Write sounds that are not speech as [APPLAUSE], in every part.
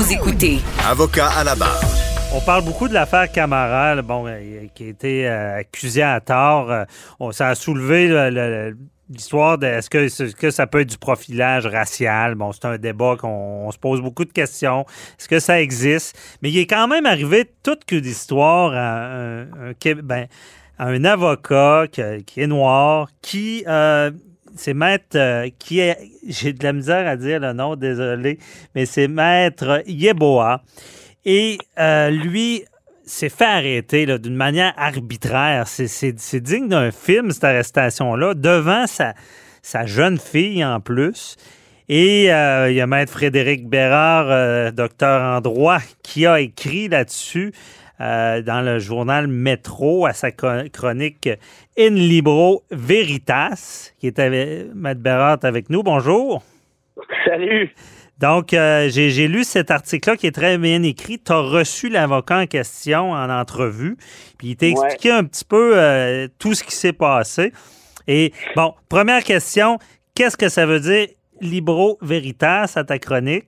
Vous écoutez Avocat à la barre. On parle beaucoup de l'affaire Camara, là, bon, euh, qui a été euh, accusé à tort. Euh, on- ça a soulevé le- le- l'histoire de est-ce que, est-ce que ça peut être du profilage racial? Bon, c'est un débat qu'on on se pose beaucoup de questions. Est-ce que ça existe? Mais il est quand même arrivé toute que d'histoire à un, ben, à un avocat qui, qui est noir, qui euh, c'est maître euh, qui est j'ai de la misère à dire le nom, désolé, mais c'est maître Yeboah. Et euh, lui s'est fait arrêter d'une manière arbitraire. C'est- digne d'un film, cette arrestation-là, devant sa, sa jeune fille en plus. Et euh, il y a Maître Frédéric Bérard, docteur en droit, qui a écrit là-dessus euh, dans le journal Métro à sa chro- chronique In Libro Veritas, qui est avec est avec nous. Bonjour. Salut. Donc, euh, j'ai j'ai lu cet article-là qui est très bien écrit. Tu as reçu l'avocat en question en entrevue, puis il t'a Ouais. expliqué un petit peu euh, tout ce qui s'est passé. Et bon, première question, qu'est-ce que ça veut dire Libro Veritas à ta chronique?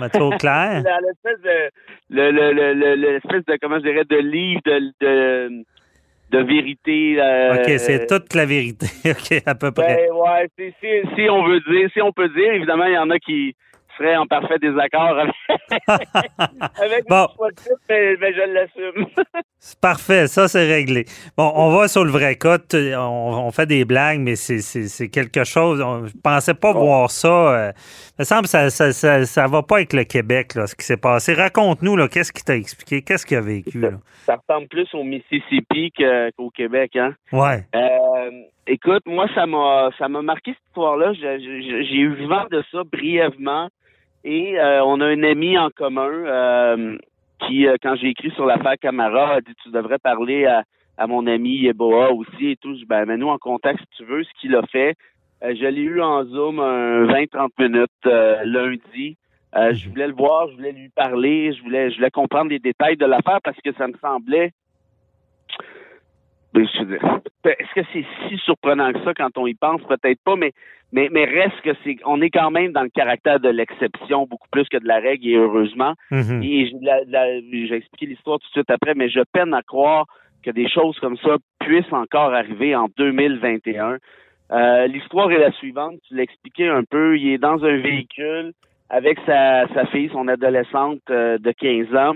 Mettre au clair. Dans l'espèce de, le, le, le, de, comment je dirais, de livre de, de, de vérité. euh, OK, c'est toute la vérité. [LAUGHS] OK, à peu près. Ben, ouais, si, si on veut dire, si on peut dire, évidemment, il y en a qui seraient en parfait désaccord avec, [LAUGHS] avec Bon. mon titre, mais, mais je l'assume. [LAUGHS] C'est parfait, ça c'est réglé. Bon, on va sur le vrai cas. On, on fait des blagues, mais c'est- quelque chose. On, je pensais pas voir ça. euh, il me semble que ça, ça, ça, ça va pas avec le Québec, là, ce qui s'est passé. Raconte-nous, là, qu'est-ce qui t'a expliqué? Qu'est-ce qu'il a vécu, là? Ça ressemble plus au Mississippi qu'au Québec, hein? Ouais. Euh, écoute, moi, ça m'a ça m'a marqué cette histoire-là. J'ai eu vent de ça brièvement. Et euh, on a un ami en commun euh, qui, euh, quand j'ai écrit sur l'affaire Camara, a dit tu devrais parler à, à mon ami Yeboah aussi et tout. Je dis, ben, mets-nous en contact si tu veux, ce qu'il a fait. Euh, je l'ai eu en Zoom un 20-30 minutes euh, lundi. Euh, je voulais le voir, je voulais lui parler, je voulais, je voulais comprendre les détails de l'affaire parce que ça me semblait ben, je veux dire, [LAUGHS] Est-ce que c'est si surprenant que ça quand on y pense? Peut-être pas, mais, mais, mais reste que c'est, on est quand même dans le caractère de l'exception beaucoup plus que de la règle et heureusement. Mhm. Et j'ai expliqué l'histoire tout de suite après, mais je peine à croire que des choses comme ça puissent encore arriver en 2021. Euh, l'histoire est la suivante, tu l'as expliqué un peu, il est dans un véhicule avec sa, sa fille, son adolescente euh, de 15 ans.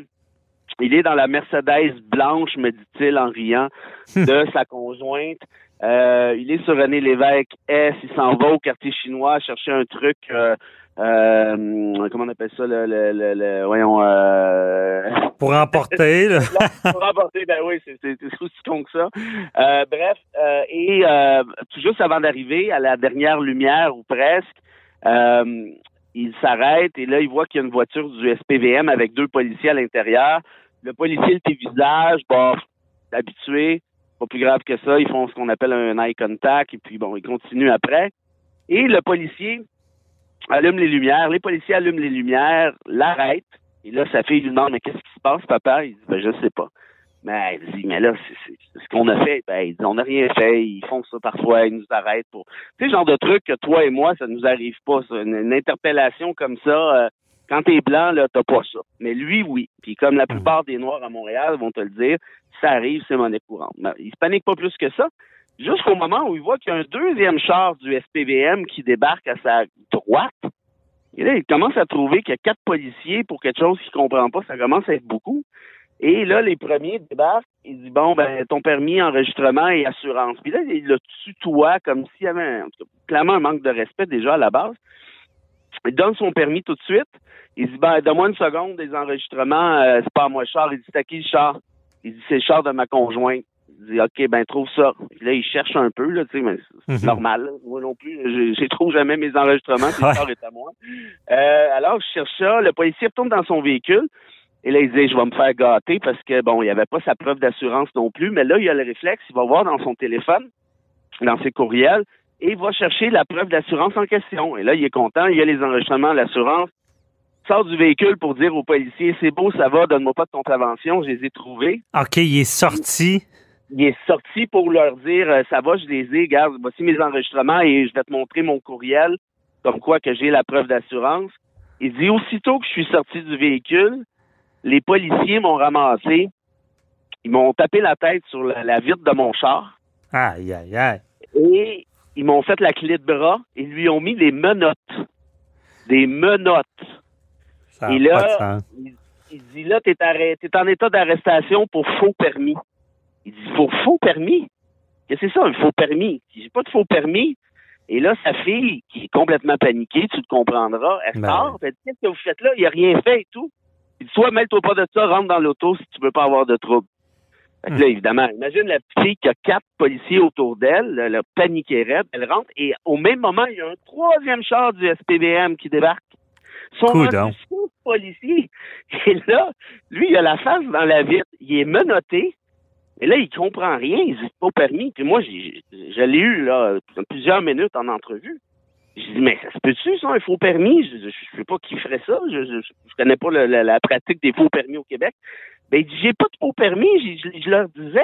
Il est dans la Mercedes blanche, me dit-il en riant, [LAUGHS] de sa conjointe. Euh, il est sur René Lévesque S. Il s'en va au quartier chinois chercher un truc. Euh, euh, comment on appelle ça le, le, le, le- voyons euh, Pour emporter, [LAUGHS] là. pour remporter, ben oui, c'est aussi con que ça. Euh, bref, euh, et euh, tout juste avant d'arriver à la dernière lumière ou presque, euh, il s'arrête et là, il voit qu'il y a une voiture du SPVM avec deux policiers à l'intérieur. Le policier le visage, bon, habitué, pas plus grave que ça. Ils font ce qu'on appelle un eye contact et puis bon, ils continuent après. Et le policier allume les lumières. Les policiers allument les lumières, l'arrêtent. Et là, sa fille lui demande, mais qu'est-ce qui se passe, papa? Il dit, ben, je sais pas. Mais elle dit, mais là, c'est- ce qu'on a fait. Ben, dit, on n'a rien fait. Ils font ça parfois. Ils nous arrêtent pour. Tu sais, genre de truc que toi et moi, ça nous arrive pas, ça. Une, interpellation comme ça, euh, quand t'es blanc, là, t'as pas ça. Mais lui, oui. Puis comme la plupart des Noirs à Montréal vont te le dire, ça arrive, c'est monnaie courante. Mais il se panique pas plus que ça. Jusqu'au moment où il voit qu'il y a un deuxième char du SPVM qui débarque à sa droite. Et là, il commence à trouver qu'il y a quatre policiers pour quelque chose qu'il comprend pas. Ça commence à être beaucoup. Et là, les premiers débarquent. Il dit, bon, ben, ton permis, enregistrement et assurance. Puis là, il le tutoie comme s'il y avait, un- clairement un manque de respect déjà à la base. Il donne son permis tout de suite. Il dit, ben, donne-moi une seconde des enregistrements. euh, c'est pas à moi le char. Il dit, c'est à qui le char? Il dit, c'est le char de ma conjointe. Il dit, OK, ben, trouve ça. Puis là, il cherche un peu, là, tu sais, mais c'est Mhm. normal. là. Moi non plus, je, je trouve jamais mes enregistrements. Le char est à moi. Euh, alors, je cherche ça. Le policier retourne dans son véhicule. Et là, il dit, je vais me faire gâter parce que, bon, il n'y avait pas sa preuve d'assurance non plus. Mais là, il a le réflexe. Il va voir dans son téléphone, dans ses courriels, et il va chercher la preuve d'assurance en question. Et là, il est content. Il y a les enregistrements, l'assurance. Il Sort du véhicule pour dire aux policiers, c'est beau, ça va, donne-moi pas de contravention, je les ai trouvés. OK, il est sorti. Il est sorti pour leur dire, euh, ça va, je les ai, regarde, voici mes enregistrements et je vais te montrer mon courriel, comme quoi que j'ai la preuve d'assurance. Il dit aussitôt que je suis sorti du véhicule, les policiers m'ont ramassé. Ils m'ont tapé la tête sur la, la vitre de mon char. Aïe, aïe, aïe. Et ils m'ont fait la clé de bras et lui ont mis des menottes. Des menottes. Ça Et là, il, il dit là, t'es en état d'arrestation pour faux permis. Il dit pour faux permis? Qu'est-ce que c'est ça, un faux permis? J'ai pas de faux permis. Et là, sa fille, qui est complètement paniquée, tu te comprendras, elle Ben sort, elle dit, qu'est-ce que vous faites là? Il a rien fait et tout. Il dit, toi, mêle-toi pas de ça, rentre dans l'auto si tu veux pas avoir de trouble. Fait que là, évidemment, imagine la petite fille qui a quatre policiers autour d'elle, elle a paniqué raide, elle rentre, et au même moment, il y a un troisième char du SPVM qui débarque. Son policier. [LAUGHS] Et là, lui, il a la face dans la vitre, il est menotté, et là, il comprend rien, il dit pas permis. Puis moi, j'ai- je l'ai eu, là, plusieurs minutes en entrevue. J'ai dit, mais ça se peut-tu, ça, un faux permis? Je ne sais pas qui ferait ça. Je, je, je connais pas le- la, la pratique des faux permis au Québec. Ben, il dit, j'ai pas de faux permis. Je, je leur disais,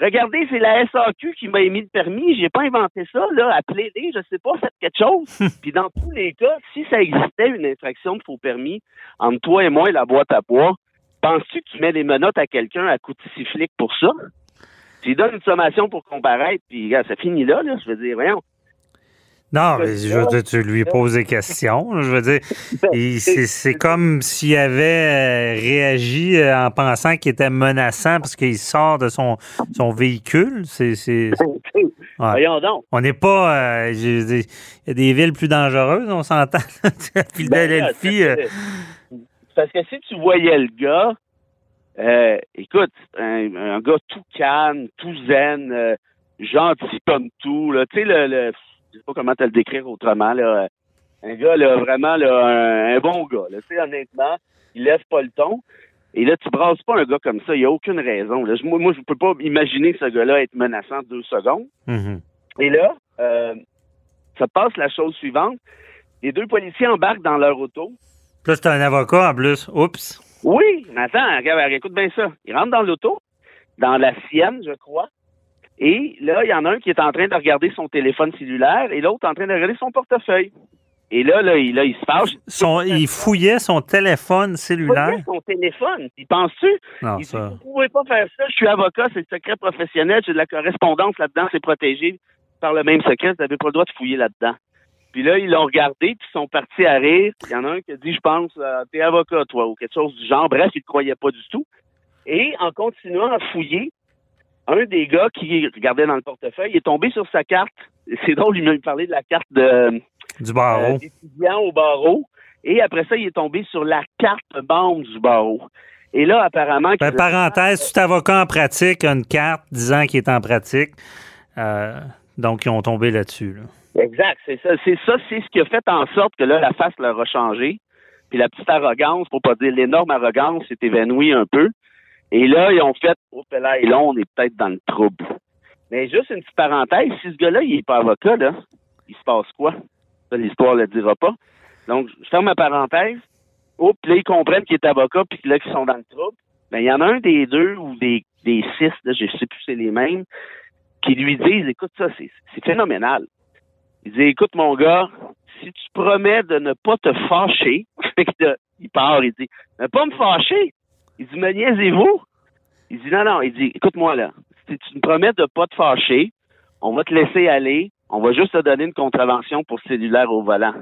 regardez, c'est la SAQ qui m'a émis le permis. J'ai pas inventé ça, là. Appelez-les, je sais pas, faites quelque chose. [LAUGHS] Puis dans tous les cas, si ça existait une infraction de faux permis entre toi et moi et la boîte à bois, penses-tu que tu mets des menottes à quelqu'un à coup de sifflic pour ça? Tu lui donnes une sommation pour comparaître, puis ça finit là, là. Je veux dire, voyons. Non, mais je veux dire, tu lui poses des questions. Je veux dire, [LAUGHS] il- c'est comme s'il avait euh, réagi euh, en pensant qu'il était menaçant parce qu'il sort de son, son véhicule. C'est, [LAUGHS] ouais. Voyons donc. On n'est pas. euh, il y a des villes plus dangereuses, on s'entend. [LAUGHS] Philadelphie. Ben, euh, Parce que si tu voyais le gars, euh, écoute, un, un gars tout calme, tout zen, gentil comme tout, là, tu sais, le, le, sais pas comment te le décrire autrement, là, un gars, là, vraiment, là, un, un bon gars, là, tu sais, honnêtement, il lève pas le ton. Et là, tu brasses pas un gars comme ça, il n'y a aucune raison. Là. Je- Moi, moi, je peux pas imaginer ce gars-là être menaçant deux secondes. mhm. Et là, euh, ça passe la chose suivante. Les deux policiers embarquent dans leur auto. Là, c'est un avocat en plus. Oups. Oui, mais attends, regarde, écoute bien ça. Ils rentrent dans l'auto, dans la sienne, je crois. Et là, il y en a un qui est en train de regarder son téléphone cellulaire et l'autre en train de regarder son portefeuille. Et là, là, il, là, il se fâche. Son, il fouillait son téléphone Il cellulaire. regarde son téléphone. Il pense-tu? Non, Il dit, ça. vous pouvez pas faire ça. Je suis avocat, c'est le secret professionnel. J'ai de la correspondance là-dedans. C'est protégé par le même secret. Vous n'avez pas le droit de fouiller là-dedans. Puis là, ils l'ont regardé, puis ils sont partis à rire. Il y en a un qui a dit, je pense, euh, t'es avocat, toi, ou quelque chose du genre. Bref, il ne croyait pas du tout. Et en continuant à fouiller, un des gars qui regardait dans le portefeuille est tombé sur sa carte. C'est drôle, il m'a parlé de la carte de, Du euh, barreau. d'étudiant au barreau. Et après ça, il est tombé sur la carte membre du barreau. Et là, apparemment... Ben, parenthèse, tout avocat en pratique a une carte disant qu'il est en pratique. Euh, donc, ils ont tombé là-dessus. là. Exact, c'est ça. C'est ça, c'est ce qui a fait en sorte que là, la face leur a changé. Puis la petite arrogance, pour pas dire l'énorme arrogance, s'est évanouie un peu. Et là, ils ont fait, oh, là, et là, on est peut-être dans le trouble. Mais juste une petite parenthèse, si ce gars-là, il est pas avocat, là, il se passe quoi? L'histoire ne le dira pas. Donc, je ferme ma parenthèse. Oh, là, ils comprennent qu'il est avocat, puis là, qu'ils sont dans le trouble. Ben, il y en a un des deux ou des, des six, là, je sais plus c'est les mêmes, qui lui disent, écoute, ça, c'est phénoménal. Il dit, écoute, mon gars, si tu promets de ne pas te fâcher, [LAUGHS] il part, il dit, ne pas me fâcher. Il dit, me niaisez-vous? Il dit, non, non, il dit, écoute-moi là, si tu me promets de pas te fâcher, on va te laisser aller, on va juste te donner une contravention pour cellulaire au volant.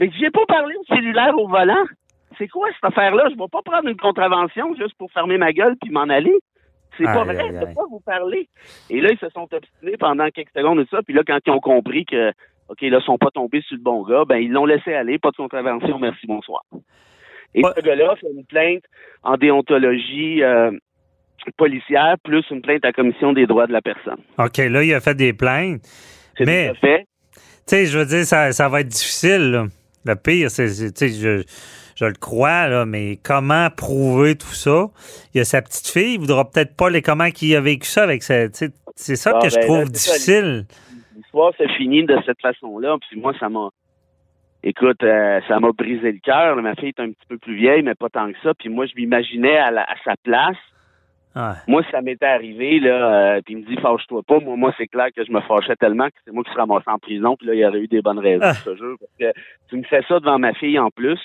Mais j'ai pas parlé de cellulaire au volant. C'est quoi cette affaire-là? Je vais pas prendre une contravention juste pour fermer ma gueule puis m'en aller. C'est pas vrai, aïe, je peux pas vous parler. Et là, ils se sont obstinés pendant quelques secondes et ça. Puis là, quand ils ont compris que, OK, là, ils sont pas tombés sur le bon gars, ben, ils l'ont laissé aller. Pas de contravention, merci, bonsoir. Et Ouais. ce gars-là fait une plainte en déontologie euh, policière plus une plainte à la commission des droits de la personne. OK, là, il a fait des plaintes. Mais-. Tu sais, je veux dire, ça, ça va être difficile. là. Le pire, c'est, c'est- tu sais, je, je le crois, là, mais comment prouver tout ça? Il y a sa petite fille, il voudra peut-être pas les comment qu'il a vécu ça avec sa. C'est ça Ah, que je ben, trouve là, difficile. l'histoire s'est finie de cette façon-là. Puis moi, ça m'a. Écoute, euh, ça m'a brisé le cœur. Ma fille est un petit peu plus vieille, mais pas tant que ça. Puis moi, je m'imaginais à, à sa place. Ouais. Moi, ça m'était arrivé, là, euh, puis il me dit, fâche-toi pas. Moi, moi c'est clair que je me fâchais tellement que c'est moi qui serais ramassé en prison. Puis là, il y aurait eu des bonnes raisons, Ah. je te jure. Parce que tu me fais ça devant ma fille en plus.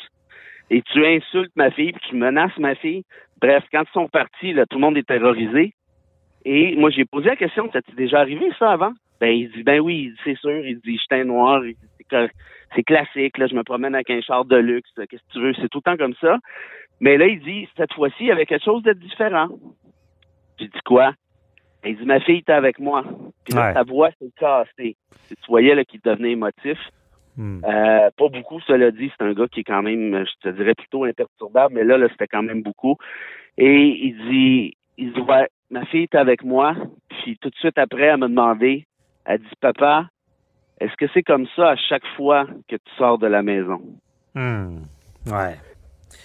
et tu insultes ma fille, puis tu menaces ma fille. Bref, quand ils sont partis, là, tout le monde est terrorisé. Et moi, j'ai posé la question, ça t'est déjà arrivé ça avant? Ben, il dit, ben oui, c'est sûr. Il dit, j'étais noir. C'est classique, là, je me promène avec un char de luxe. Qu'est-ce que tu veux? C'est tout le temps comme ça. Mais là, il dit, cette fois-ci, il y avait quelque chose de différent. J'ai dit quoi? Il dit, ma fille était avec moi. Puis là, sa voix s'est cassée. Tu voyais qu'il devenait émotif. Hmm. Euh, pas beaucoup, cela dit. C'est un gars qui est quand même, je te dirais, plutôt imperturbable, mais là, là c'était quand même beaucoup. Et il dit, il dit, ouais, ma fille est avec moi. Puis tout de suite après, elle m'a demandé, elle dit, papa, est-ce que c'est comme ça à chaque fois que tu sors de la maison? Hmm. Ouais.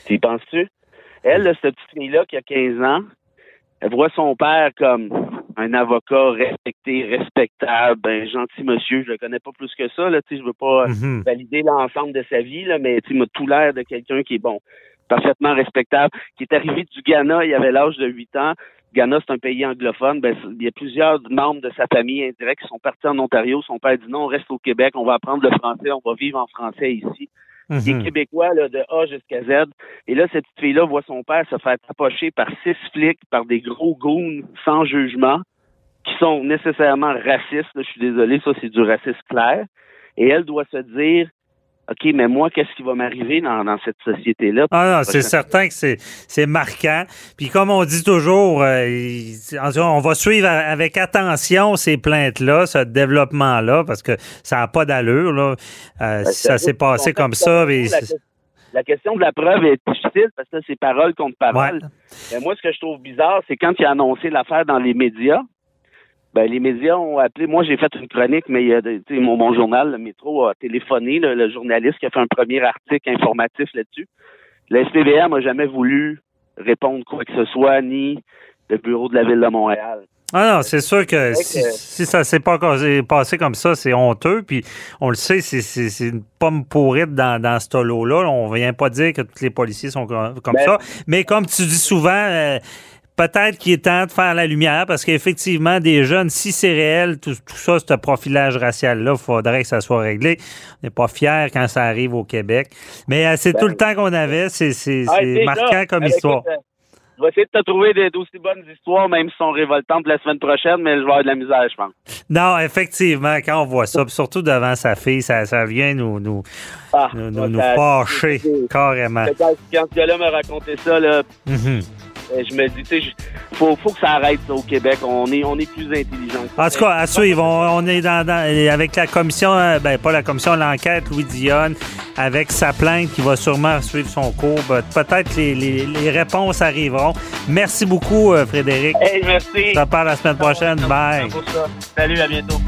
Tu y penses-tu? Elle, cette petite fille-là qui a 15 ans, elle voit son père comme un avocat respecté, respectable, un gentil monsieur. Je le connais pas plus que ça. Là, je veux pas mhm. valider l'ensemble de sa vie, là, mais il m'a tout l'air de quelqu'un qui est bon, parfaitement respectable, qui est arrivé du Ghana, il avait l'âge de 8 ans. Ghana, c'est un pays anglophone. Ben, il y a plusieurs membres de sa famille indirects qui sont partis en Ontario. Son père dit non, on reste au Québec, on va apprendre le français, on va vivre en français ici. Il est mhm. québécois là, de A jusqu'à Z. Et là, cette petite fille-là voit son père se faire tapocher par six flics, par des gros goons sans jugement, qui sont nécessairement racistes. je suis désolé, ça c'est du racisme clair. Et elle doit se dire, OK, mais moi, qu'est-ce qui va m'arriver dans, cette société-là? Ah non, c'est certain que c'est marquant. Puis comme on dit toujours, euh, on va suivre avec attention ces plaintes-là, ce développement-là, parce que ça n'a pas d'allure. Là. Euh, ben, ça s'est passé comme ça. la, question de la preuve est difficile parce que c'est parole contre parole. Mais moi, ce que je trouve bizarre, c'est quand il a annoncé l'affaire dans les médias, ben, les médias ont appelé. Moi, j'ai fait une chronique, mais il y a, mon, mon journal, le métro, a téléphoné, le journaliste qui a fait un premier article informatif là-dessus. Le SPVM n'a jamais voulu répondre quoi que ce soit, ni le bureau de la Ville de Montréal. Ah non, c'est sûr que si, ça s'est pas passé comme ça, c'est honteux. Puis on le sait, c'est une pomme pourrite dans, dans ce lot-là. On vient pas dire que tous les policiers sont comme, ben ça. Mais comme tu dis souvent, euh, peut-être qu'il est temps de faire la lumière parce qu'effectivement, des jeunes, si c'est réel, tout, ça, ce profilage racial-là, il faudrait que ça soit réglé. On n'est pas fiers quand ça arrive au Québec. Mais euh, c'est tout le temps qu'on avait. C'est ah, marquant comme histoire. Euh, je vais essayer de te trouver d'aussi bonnes histoires, même si sont révoltantes la semaine prochaine, mais je vais avoir de la misère, je pense. Non, effectivement, quand on voit ça, surtout devant sa fille, ça, ça vient nous, nous, ah, nous, fâcher carrément. Quand, ce gars-là m'a raconté ça, là, mm-hmm. Je me dis, tu sais, faut, faut que ça arrête au Québec. On est, on est plus intelligent. En tout cas, à suivre. On, est dans, avec la commission, euh, ben pas la commission, l'enquête, Louis Dionne, avec sa plainte qui va sûrement suivre son cours. Ben, peut-être les, les, les, réponses arriveront. Merci beaucoup, euh, Frédéric. Hey, merci. Ça part la semaine prochaine. Bye. Salut, à bientôt.